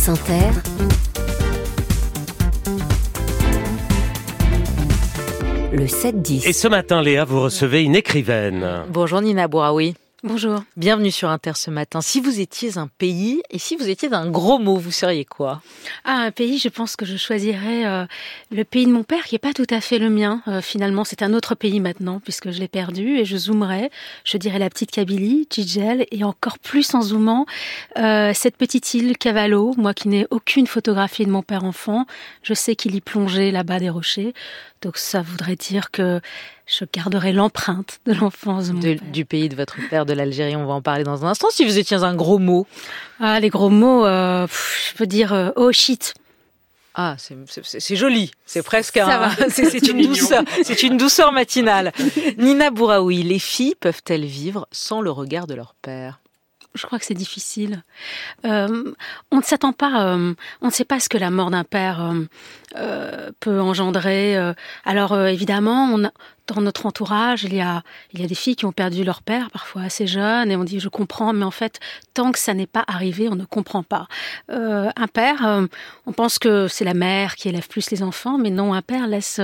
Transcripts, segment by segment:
France Inter, le 7-10. Et ce matin, Léa, vous recevez une écrivaine. Bonjour Nina Bouraoui. Bonjour. Bienvenue sur Inter ce matin. Si vous étiez un pays et si vous étiez d'un gros mot, vous seriez quoi? Ah, un pays, je pense que je choisirais euh, le pays de mon père, qui est pas tout à fait le mien. Euh, finalement, c'est un autre pays maintenant, puisque je l'ai perdu, et je zoomerais. Je dirais la petite Kabylie, Tchidjel, et encore plus en zoomant, euh, cette petite île Cavallo, moi qui n'ai aucune photographie de mon père enfant, je sais qu'il y plongeait là-bas des rochers. Donc ça voudrait dire que je garderai l'empreinte de l'enfance de mon De- père. du pays de votre père, de l'Algérie. On va en parler dans un instant. Si vous étiez un gros mot, Ah, les gros mots, euh, pff, je peux dire euh, oh shit. ah, c'est- joli. C'est presque un, c'est une douceur, c'est une douceur matinale. Nina Bouraoui, les filles peuvent-elles vivre sans le regard de leur père? Je crois que c'est difficile. Euh, on ne s'attend pas, euh, on ne sait pas ce que la mort d'un père euh, euh, peut engendrer. euh. alors euh, évidemment, on dans notre entourage, il y a, il y a des filles qui ont perdu leur père, parfois assez jeunes, et on dit je comprends, mais en fait, tant que ça n'est pas arrivé, on ne comprend pas. Euh, un père, on pense que c'est la mère qui élève plus les enfants, mais non, un père laisse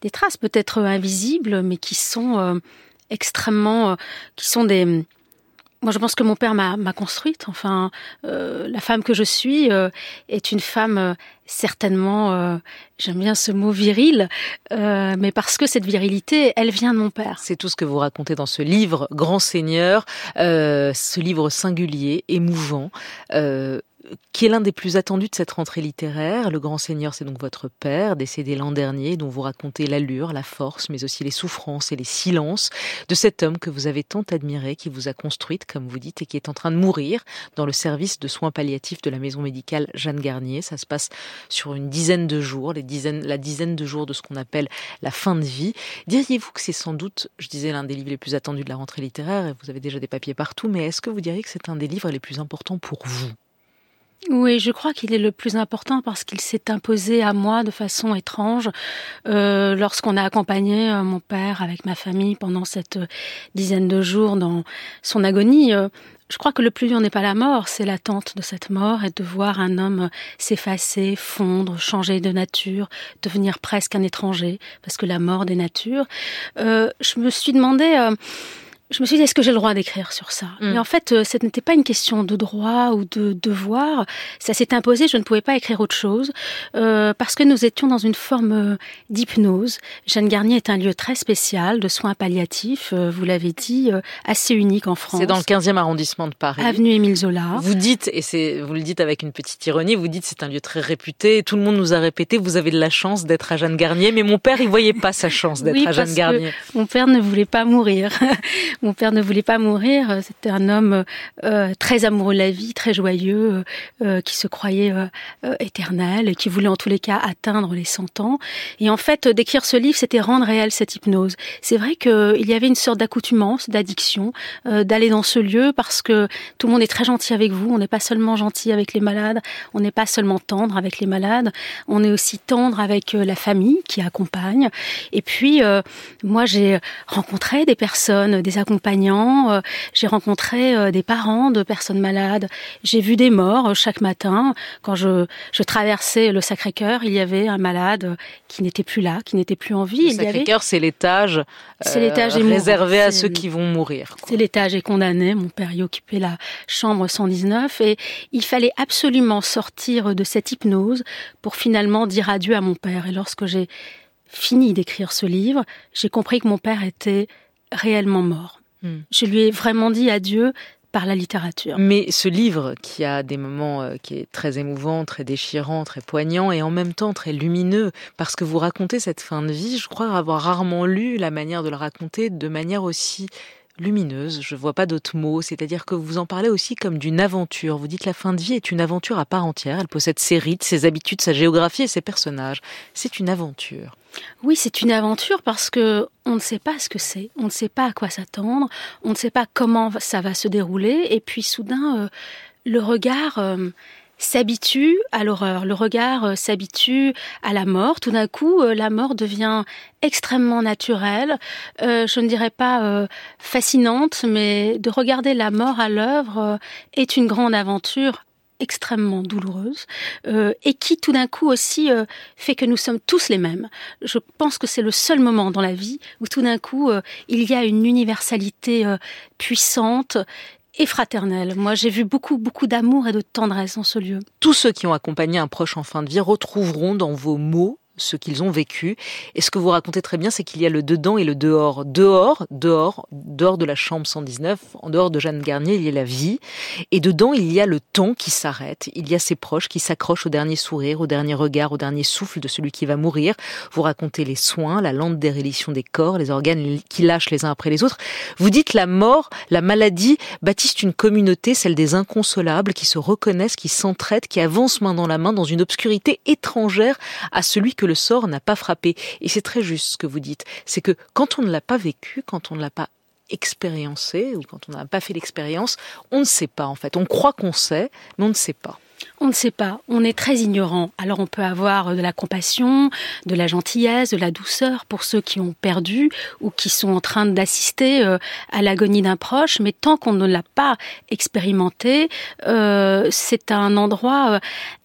des traces peut-être invisibles, mais qui sont extrêmement, qui sont des moi, je pense que mon père m'a construite. Enfin, euh, la femme que je suis euh, est une femme euh, certainement, euh, j'aime bien ce mot viril, euh, mais parce que cette virilité, elle vient de mon père. C'est tout ce que vous racontez dans ce livre, Grand Seigneur, euh, ce livre singulier, émouvant, qui est l'un des plus attendus de cette rentrée littéraire. Le Grand Seigneur, c'est donc votre père, décédé l'an dernier, dont vous racontez l'allure, la force, mais aussi les souffrances et les silences de cet homme que vous avez tant admiré, qui vous a construite, comme vous dites, et qui est en train de mourir dans le service de soins palliatifs de la maison médicale Jeanne Garnier. Ça se passe sur une dizaine de jours, la dizaine de jours de ce qu'on appelle la fin de vie. Diriez-vous que c'est sans doute, je disais, l'un des livres les plus attendus de la rentrée littéraire, et vous avez déjà des papiers partout, mais est-ce que vous diriez que c'est un des livres les plus importants pour vous? Oui, je crois qu'il est le plus important parce qu'il s'est imposé à moi de façon étrange euh, lorsqu'on a accompagné euh, mon père avec ma famille pendant cette euh, dizaine de jours dans son agonie. euh, je crois que le plus dur n'est pas la mort, c'est l'attente de cette mort et de voir un homme s'effacer, fondre, changer de nature, devenir presque un étranger, parce que la mort des natures. Je me suis demandé, je me suis dit, est-ce que j'ai le droit d'écrire sur ça? Mm. Mais en fait, euh, ce n'était pas une question de droit ou de devoir. Ça s'est imposé, je ne pouvais pas écrire autre chose, euh, parce que nous étions dans une forme euh, d'hypnose. Jeanne Garnier est un lieu très spécial de soins palliatifs, euh, vous l'avez dit, euh, assez unique en France. C'est dans le 15e arrondissement de Paris. Avenue Émile Zola. Vous dites, et c'est, vous le dites avec une petite ironie, vous dites c'est un lieu très réputé. Tout le monde nous a répété, vous avez de la chance d'être à Jeanne Garnier, mais mon père, il voyait pas sa chance d'être Oui, à Jeanne parce que Garnier. Mon père ne voulait pas mourir. Mon père ne voulait pas mourir. C'était un homme euh, très amoureux de la vie, très joyeux, euh, qui se croyait euh, euh, éternel, et qui voulait en tous les cas atteindre les 100 ans. Et en fait, euh, d'écrire ce livre, c'était rendre réelle cette hypnose. C'est vrai qu'il y avait une sorte d'accoutumance, d'addiction, euh, d'aller dans ce lieu parce que tout le monde est très gentil avec vous. On n'est pas seulement gentil avec les malades, on n'est pas seulement tendre avec les malades, on est aussi tendre avec euh, la famille qui accompagne. Et puis, euh, moi, j'ai rencontré des personnes, des accompagnants, euh, j'ai rencontré euh, des parents de personnes malades, j'ai vu des morts euh, chaque matin. Quand je, je traversais le Sacré-Cœur, il y avait un malade qui n'était plus là, qui n'était plus en vie. Le y avait Sacré-Cœur, c'est l'étage, euh, réservé à ceux qui vont mourir. c'est l'étage est condamné. Mon père y occupait la chambre 119 et il fallait absolument sortir de cette hypnose pour finalement dire adieu à mon père. Et lorsque j'ai fini d'écrire ce livre, j'ai compris que mon père était réellement mort. Hmm. Je lui ai vraiment dit adieu par la littérature. Mais ce livre, qui a des moments euh, qui est très émouvant, très déchirant, très poignant, et en même temps très lumineux, parce que vous racontez cette fin de vie, je crois avoir rarement lu la manière de le raconter de manière aussi lumineuse, je vois pas d'autres mots, c'est-à-dire que vous en parlez aussi comme d'une aventure. Vous dites la fin de vie est une aventure à part entière, elle possède ses rites, ses habitudes, sa géographie et ses personnages. C'est une aventure. Oui, c'est une aventure parce que on ne sait pas ce que c'est, on ne sait pas à quoi s'attendre, on ne sait pas comment ça va se dérouler, et puis soudain, euh, le regard euh, s'habitue à l'horreur, le regard euh, s'habitue à la mort. Tout d'un coup, euh, la mort devient extrêmement naturelle. Euh, je ne dirais pas fascinante, mais de regarder la mort à l'œuvre est une grande aventure extrêmement douloureuse et qui tout d'un coup aussi fait que nous sommes tous les mêmes. Je pense que c'est le seul moment dans la vie où tout d'un coup il y a une universalité puissante et fraternelle. Moi, j'ai vu beaucoup, beaucoup d'amour et de tendresse dans ce lieu. Tous ceux qui ont accompagné un proche en fin de vie retrouveront dans vos mots ce qu'ils ont vécu. Et ce que vous racontez très bien, c'est qu'il y a le dedans et le dehors. Dehors, dehors, dehors de la chambre 119, en dehors de Jeanne Garnier, il y a la vie. Et dedans, il y a le temps qui s'arrête. Il y a ses proches qui s'accrochent au dernier sourire, au dernier regard, au dernier souffle de celui qui va mourir. Vous racontez les soins, la lente déréliction des corps, les organes qui lâchent les uns après les autres. Vous dites la mort, la maladie bâtissent une communauté, celle des inconsolables, qui se reconnaissent, qui s'entraident, qui avancent main dans la main dans une obscurité étrangère à celui que le sort n'a pas frappé. Et c'est très juste ce que vous dites. C'est que quand on ne l'a pas vécu, quand on ne l'a pas expériencé, ou quand on n'a pas fait l'expérience, on ne sait pas en fait. On croit qu'on sait, mais on ne sait pas. On ne sait pas, on est très ignorant. Alors on peut avoir de la compassion, de la gentillesse, de la douceur pour ceux qui ont perdu ou qui sont en train d'assister euh, à l'agonie d'un proche, mais tant qu'on ne l'a pas expérimenté, euh, c'est un endroit euh,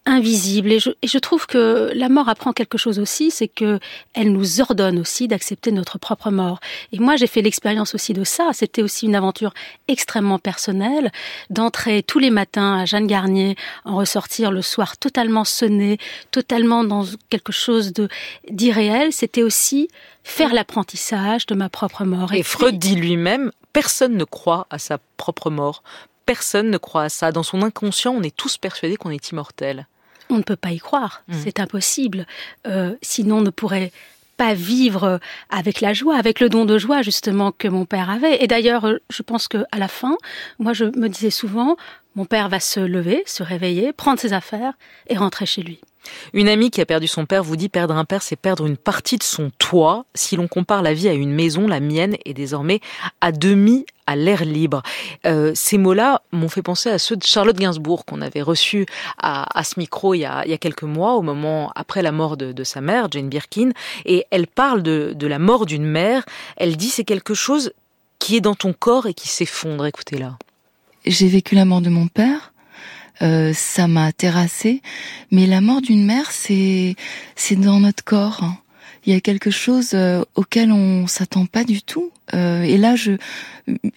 invisible. Et je, et je, trouve que la mort apprend quelque chose aussi, c'est que elle nous ordonne aussi d'accepter notre propre mort. Et moi, j'ai fait l'expérience aussi de ça. C'était aussi une aventure extrêmement personnelle, d'entrer tous les matins à Jeanne Garnier, en ressortir le soir totalement sonné, totalement dans quelque chose de d'irréel. C'était aussi faire l'apprentissage de ma propre mort. Et, et Freud dit lui-même, personne ne croit à sa propre mort. Personne ne croit à ça. Dans son inconscient, on est tous persuadés qu'on est immortel on ne peut pas y croire, mmh. c'est impossible. Euh, sinon, on ne pourrait pas vivre avec la joie, avec le don de joie justement que mon père avait. Et d'ailleurs, je pense que à la fin, moi, je me disais souvent, mon père va se lever, se réveiller, prendre ses affaires et rentrer chez lui. Une amie qui a perdu son père vous dit perdre un père, c'est perdre une partie de son toit. Si l'on compare la vie à une maison, la mienne est désormais à demi à l'air libre. Euh, ces mots-là m'ont fait penser à ceux de Charlotte Gainsbourg qu'on avait reçu à, à, ce micro il y, a, il y, a, quelques mois, au moment après la mort de, de sa mère, Jane Birkin, et elle parle de, de la mort d'une mère. Elle dit c'est quelque chose qui est dans ton corps et qui s'effondre. Écoutez-la. J'ai vécu la mort de mon père euh, ça m'a terrassée. Mais la mort d'une mère, c'est c'est dans notre corps. Il y a quelque chose euh, auquel on s'attend pas du tout. Euh, et là, je,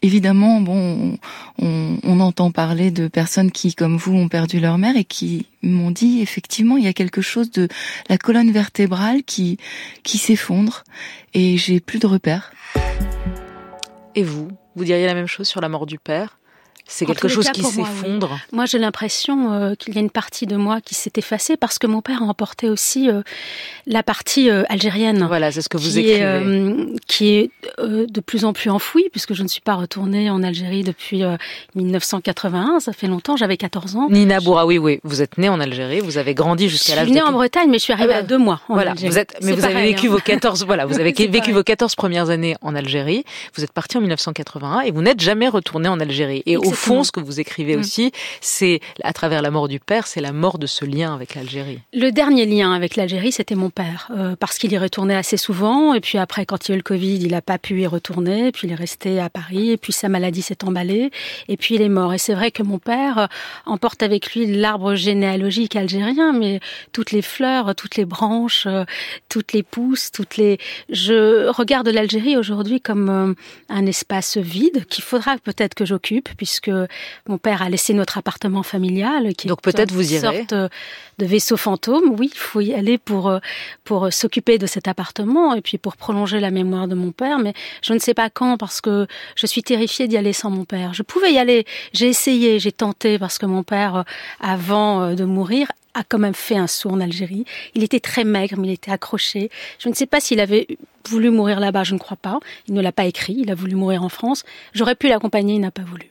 évidemment, bon, on, on, entend parler de personnes qui, comme vous, ont perdu leur mère et qui m'ont dit effectivement, il y a quelque chose de la colonne vertébrale qui qui s'effondre et j'ai plus de repères. Et vous, vous diriez la même chose sur la mort du père? C'est quelque chose qui s'effondre. Moi, moi j'ai l'impression euh, qu'il y a une partie de moi qui s'est effacée parce que mon père a emporté aussi euh, la partie euh, algérienne. Voilà, c'est ce que vous écrivez. Est, qui est de plus en plus enfouie puisque je ne suis pas retournée en Algérie depuis 1981. Ça fait longtemps, j'avais 14 ans. Nina Bouraoui, oui, vous êtes née en Algérie, vous avez grandi jusqu'à l'âge. Je suis née en Bretagne, mais je suis arrivée ah, à deux mois. En voilà, Algérie. vous êtes, mais vous avez vécu hein. vos 14, voilà, vous avez vécu pareil. vos 14 premières années en Algérie. Vous êtes partie en 1981 et vous n'êtes jamais retournée en Algérie. Et Exactement. au fond, ce que vous écrivez mmh. aussi, c'est à travers la mort du père, c'est la mort de ce lien avec l'Algérie. Le dernier lien avec l'Algérie, c'était mon père, euh, parce qu'il y retournait assez souvent, et puis après, quand il y a eu le Covid, il n'a pas pu y retourner, puis il est resté à Paris, et puis sa maladie s'est emballée, et puis il est mort. Et c'est vrai que mon père euh, emporte avec lui l'arbre généalogique algérien, mais toutes les fleurs, toutes les branches, euh, toutes les pousses, toutes les. Je regarde l'Algérie aujourd'hui comme euh, un espace vide qu'il faudra peut-être que j'occupe, puisque mon père a laissé notre appartement familial, qui Donc peut-être vous irez. sorte de vaisseau fantôme. Oui, il faut y aller pour euh, pour s'occuper de cet appartement et puis pour prolonger la mémoire de mon père. Mais je ne sais pas quand parce que je suis terrifiée d'y aller sans mon père. Je pouvais y aller. J'ai essayé, j'ai tenté parce que mon père, euh, avant euh, de mourir, a quand même fait un saut en Algérie. Il était très maigre, mais il était accroché. Je ne sais pas s'il avait voulu mourir là-bas, je ne crois pas. Il ne l'a pas écrit, il a voulu mourir en France. J'aurais pu l'accompagner, il n'a pas voulu.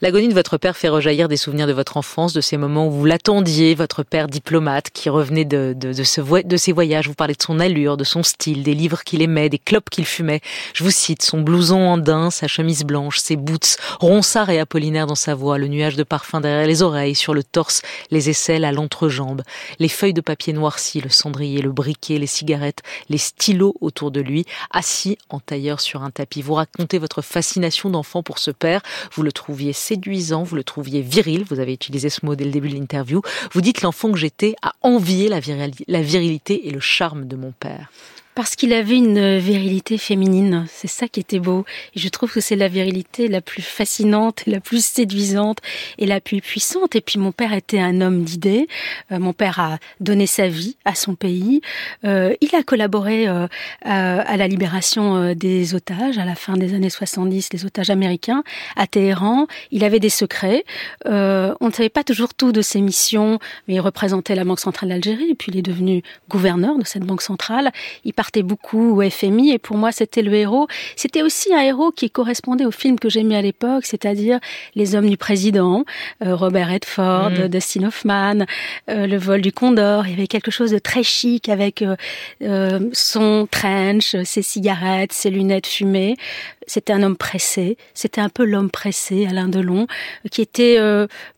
L'agonie de votre père fait rejaillir des souvenirs de votre enfance, de ces moments où vous l'attendiez, votre père diplomate qui revenait de, de, de, ses voyages. Vous parlez de son allure, de son style, des livres qu'il aimait, des clopes qu'il fumait. Je vous cite son blouson andin, sa chemise blanche, ses boots, ronsard et apollinaire dans sa voix, le nuage de parfum derrière les oreilles, sur le torse, les aisselles à l'entrejambe, les feuilles de papier noirci, le cendrier, le briquet, les cigarettes, les stylos autour de lui, assis en tailleur sur un tapis. Vous racontez votre fascination d'enfant pour ce père. Vous le trouviez séduisant, vous le trouviez viril, vous avez utilisé ce mot dès le début de l'interview. Vous dites l'enfant que j'étais a envié la virilité et le charme de mon père. Parce qu'il avait une virilité féminine, c'est ça qui était beau. Et je trouve que c'est la virilité la plus fascinante, la plus séduisante et la plus puissante. Et puis mon père était un homme d'idées. Euh, mon père a donné sa vie à son pays. Euh, il a collaboré euh, à, la libération des otages à la fin des années 70, les otages américains à Téhéran. Il avait des secrets. on ne savait pas toujours tout de ses missions, mais il représentait la Banque centrale d'Algérie. Et puis il est devenu gouverneur de cette banque centrale. Partait beaucoup au FMI et pour moi c'était le héros. C'était aussi un héros qui correspondait au film que j'aimais à l'époque, c'est-à-dire Les Hommes du Président, euh, Robert Redford, mmh. Dustin Hoffman, euh, Le vol du Condor. Il y avait quelque chose de très chic avec euh, son trench, ses cigarettes, ses lunettes fumées. C'était un homme pressé. C'était un peu l'homme pressé, Alain Delon, qui était,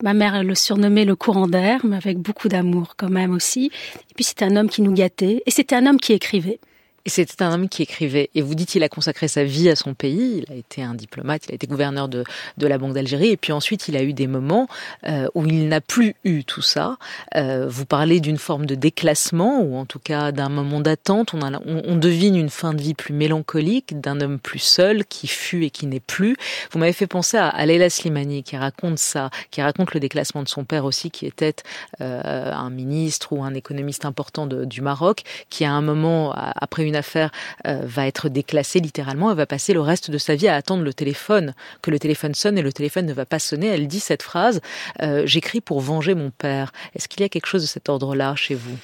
ma mère le surnommait le courant d'air, mais avec beaucoup d'amour quand même aussi. Et puis c'était un homme qui nous gâtait. Et c'était un homme qui écrivait. Et c'était un homme qui écrivait. Et vous dites qu'il a consacré sa vie à son pays. Il a été un diplomate, il a été gouverneur de, de la Banque d'Algérie. Et puis ensuite, il a eu des moments euh, où il n'a plus eu tout ça. Euh, vous parlez d'une forme de déclassement, ou en tout cas d'un moment d'attente. On, on, devine une fin de vie plus mélancolique, d'un homme plus seul, qui fut et qui n'est plus. Vous m'avez fait penser à, à Leila Slimani, qui raconte ça, qui raconte le déclassement de son père aussi, qui était euh, un ministre ou un économiste important de, du Maroc, qui à un moment, après une euh, va être déclassée littéralement. Elle va passer le reste de sa vie à attendre le téléphone, que le téléphone sonne et le téléphone ne va pas sonner. Elle dit cette phrase euh, J'écris pour venger mon père. Est-ce qu'il y a quelque chose de cet ordre-là chez vous?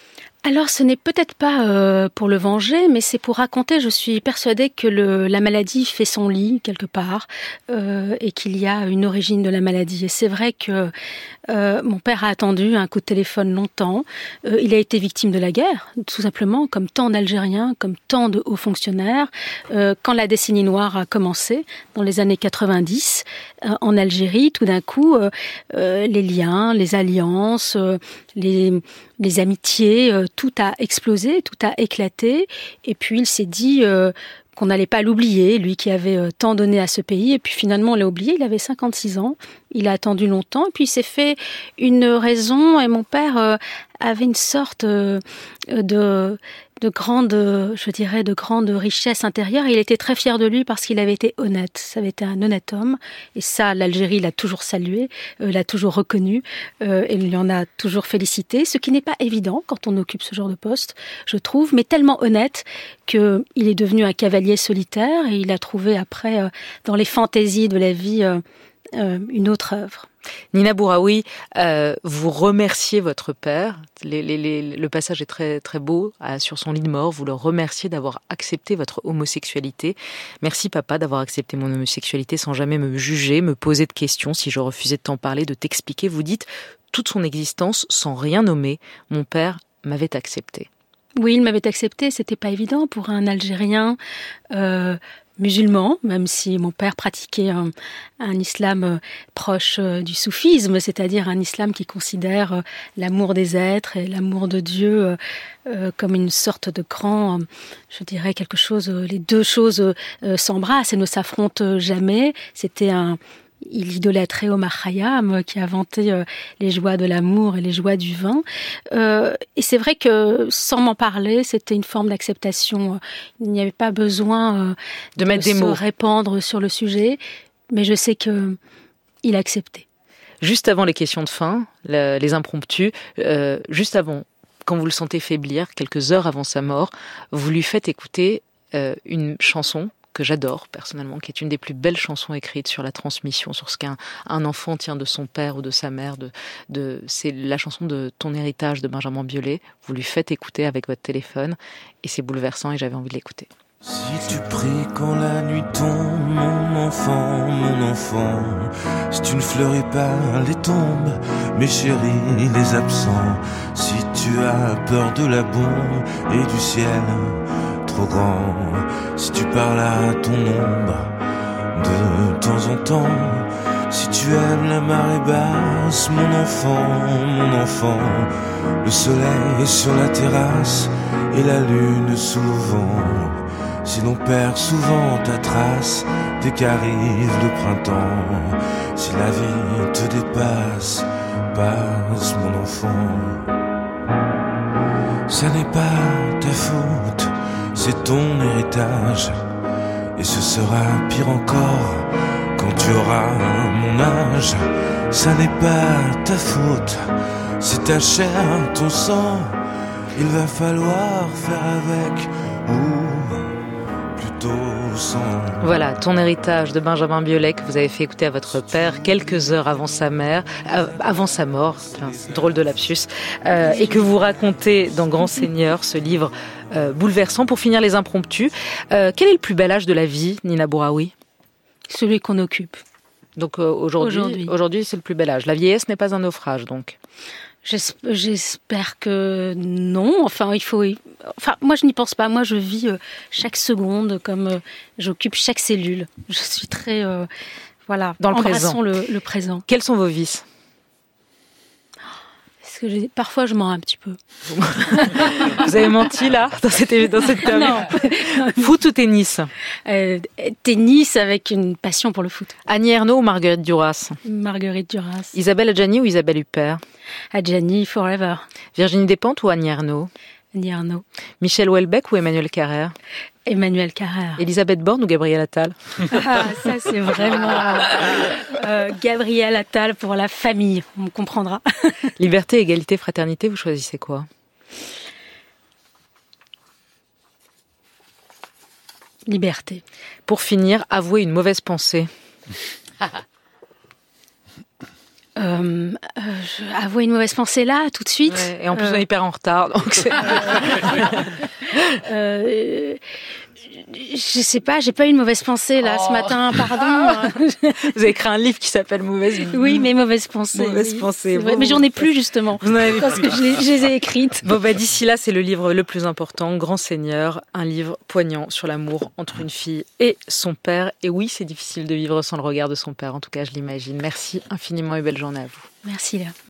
Alors ce n'est peut-être pas euh, pour le venger, mais c'est pour raconter, je suis persuadée que le, la maladie fait son lit quelque part euh, et qu'il y a une origine de la maladie. Et c'est vrai que euh, mon père a attendu un coup de téléphone longtemps. Euh, il a été victime de la guerre, tout simplement, comme tant d'Algériens, comme tant de hauts fonctionnaires. Euh, quand la décennie noire a commencé, dans les années 90, en Algérie, tout d'un coup, les liens, les alliances, les, les amitiés, tout a explosé, tout a éclaté. Et puis il s'est dit qu'on n'allait pas l'oublier, lui qui avait euh, tant donné à ce pays. Et puis finalement, on l'a oublié. Il avait 56 ans. Il a attendu longtemps. Et puis il s'est fait une raison. Et mon père euh, avait une sorte euh, de de grande, je dirais, de richesse intérieure. il était très fier de lui parce qu'il avait été honnête. Ça avait été un honnête homme. Et ça, l'Algérie l'a toujours salué, euh, l'a toujours reconnu, euh, et lui en a toujours félicité. Ce qui n'est pas évident quand on occupe ce genre de poste, je trouve, mais tellement honnête qu'il est devenu un cavalier solitaire et il a trouvé après, euh, dans les fantaisies de la vie, une autre œuvre. Nina Bouraoui, euh, vous remerciez votre père. le passage est très très beau sur son lit de mort. Vous le remerciez d'avoir accepté votre homosexualité. Merci papa d'avoir accepté mon homosexualité sans jamais me juger, me poser de questions si je refusais de t'en parler, de t'expliquer. Vous dites toute son existence sans rien nommer. Mon père m'avait accepté. Oui, il m'avait accepté. C'était pas évident pour un Algérien. Euh, musulman, même si mon père pratiquait un, islam euh, proche euh, du soufisme, c'est-à-dire un islam qui considère euh, l'amour des êtres et l'amour de Dieu comme une sorte de grand, je dirais quelque chose, les deux choses s'embrassent et ne s'affrontent jamais. C'était un, il idolâtrait Omar Khayyam qui a vanté euh, les joies de l'amour et les joies du vin. Euh, et c'est vrai que sans m'en parler, c'était une forme d'acceptation. Il n'y avait pas besoin euh, de, mettre des se mots, répandre sur le sujet, mais je sais que il acceptait. Juste avant les questions de fin, les impromptus, juste avant, quand vous le sentez faiblir, quelques heures avant sa mort, vous lui faites écouter une chanson que j'adore personnellement, qui est une des plus belles chansons écrites sur la transmission, sur ce qu'un un enfant tient de son père ou de sa mère. C'est la chanson de Ton héritage de Benjamin Biolay. Vous lui faites écouter avec votre téléphone et c'est bouleversant et j'avais envie de l'écouter. Si tu pries quand la nuit tombe, mon enfant, mon enfant, si tu ne fleuris pas les tombes, mes chéris, les absents, si tu as peur de la bombe et du ciel, Si tu parles à ton ombre de temps en temps, si tu aimes la marée basse, mon enfant, mon enfant, le soleil sur la terrasse et la lune sous le vent. Si l'on perd souvent ta trace dès qu'arrive le printemps, si la vie te dépasse, passe mon enfant. Ça n'est pas ta faute, c'est ton héritage. Et ce sera pire encore quand tu auras mon âge. Ça n'est pas ta faute, c'est ta chair, ton sang. Il va falloir faire avec ou plutôt sans. Voilà, ton héritage de Benjamin Biolay que vous avez fait écouter à votre père quelques heures avant sa mère, euh, avant sa mort, drôle de lapsus, euh, et que vous racontez dans Grand Seigneur, ce livre euh, bouleversant. Pour finir les impromptus, euh, quel est le plus bel âge de la vie, Nina Bouraoui? Celui qu'on occupe. Donc euh, aujourd'hui, Aujourd'hui. aujourd'hui c'est le plus bel âge. La vieillesse n'est pas un naufrage, donc. J'es- J'espère que non. Enfin, il faut. Enfin, moi, je n'y pense pas. Moi, je vis euh, chaque seconde comme euh, j'occupe chaque cellule. Je suis très, euh, voilà, Dans le présent. le, le présent. Quels sont vos vices? Parce que j'ai- parfois, je mens un petit peu. Vous avez menti là dans cette, dans cette Non. Foot ou tennis? Euh, tennis avec une passion pour le foot. Annie Ernaux ou Marguerite Duras? Marguerite Duras, Isabelle Adjani ou Isabelle Huppert? Adjani Forever, Virginie Despentes ou Annie Ernaux? Arnaud, Michel Houellebecq ou Emmanuel Carrère? Emmanuel Carrère. Elisabeth Borne ou Gabriel Attal? Ah, ça, c'est vraiment euh, Gabriel Attal pour la famille. On comprendra. Liberté, égalité, fraternité, vous choisissez quoi? Liberté. Pour finir, avouez une mauvaise pensée. Euh, euh, avouer une mauvaise pensée là, tout de suite. Ouais, et en plus, Euh, on est hyper en retard. Donc c'est- euh, je sais pas, j'ai pas eu une mauvaise pensée là Oh. ce matin, pardon. vous avez écrit un livre qui s'appelle Mauvaise oui, mais mauvaise pensée. Mauvaise oui, pensée, bon, mais j'en ai plus justement. Vous avez Parce plus. que je les, je les ai écrites. Bon, bah, d'ici là, c'est le livre le plus important, Grand Seigneur, un livre poignant sur l'amour entre une fille et son père. Et oui, c'est difficile de vivre sans le regard de son père, en tout cas, je l'imagine. Merci infiniment et belle journée à vous. Merci là.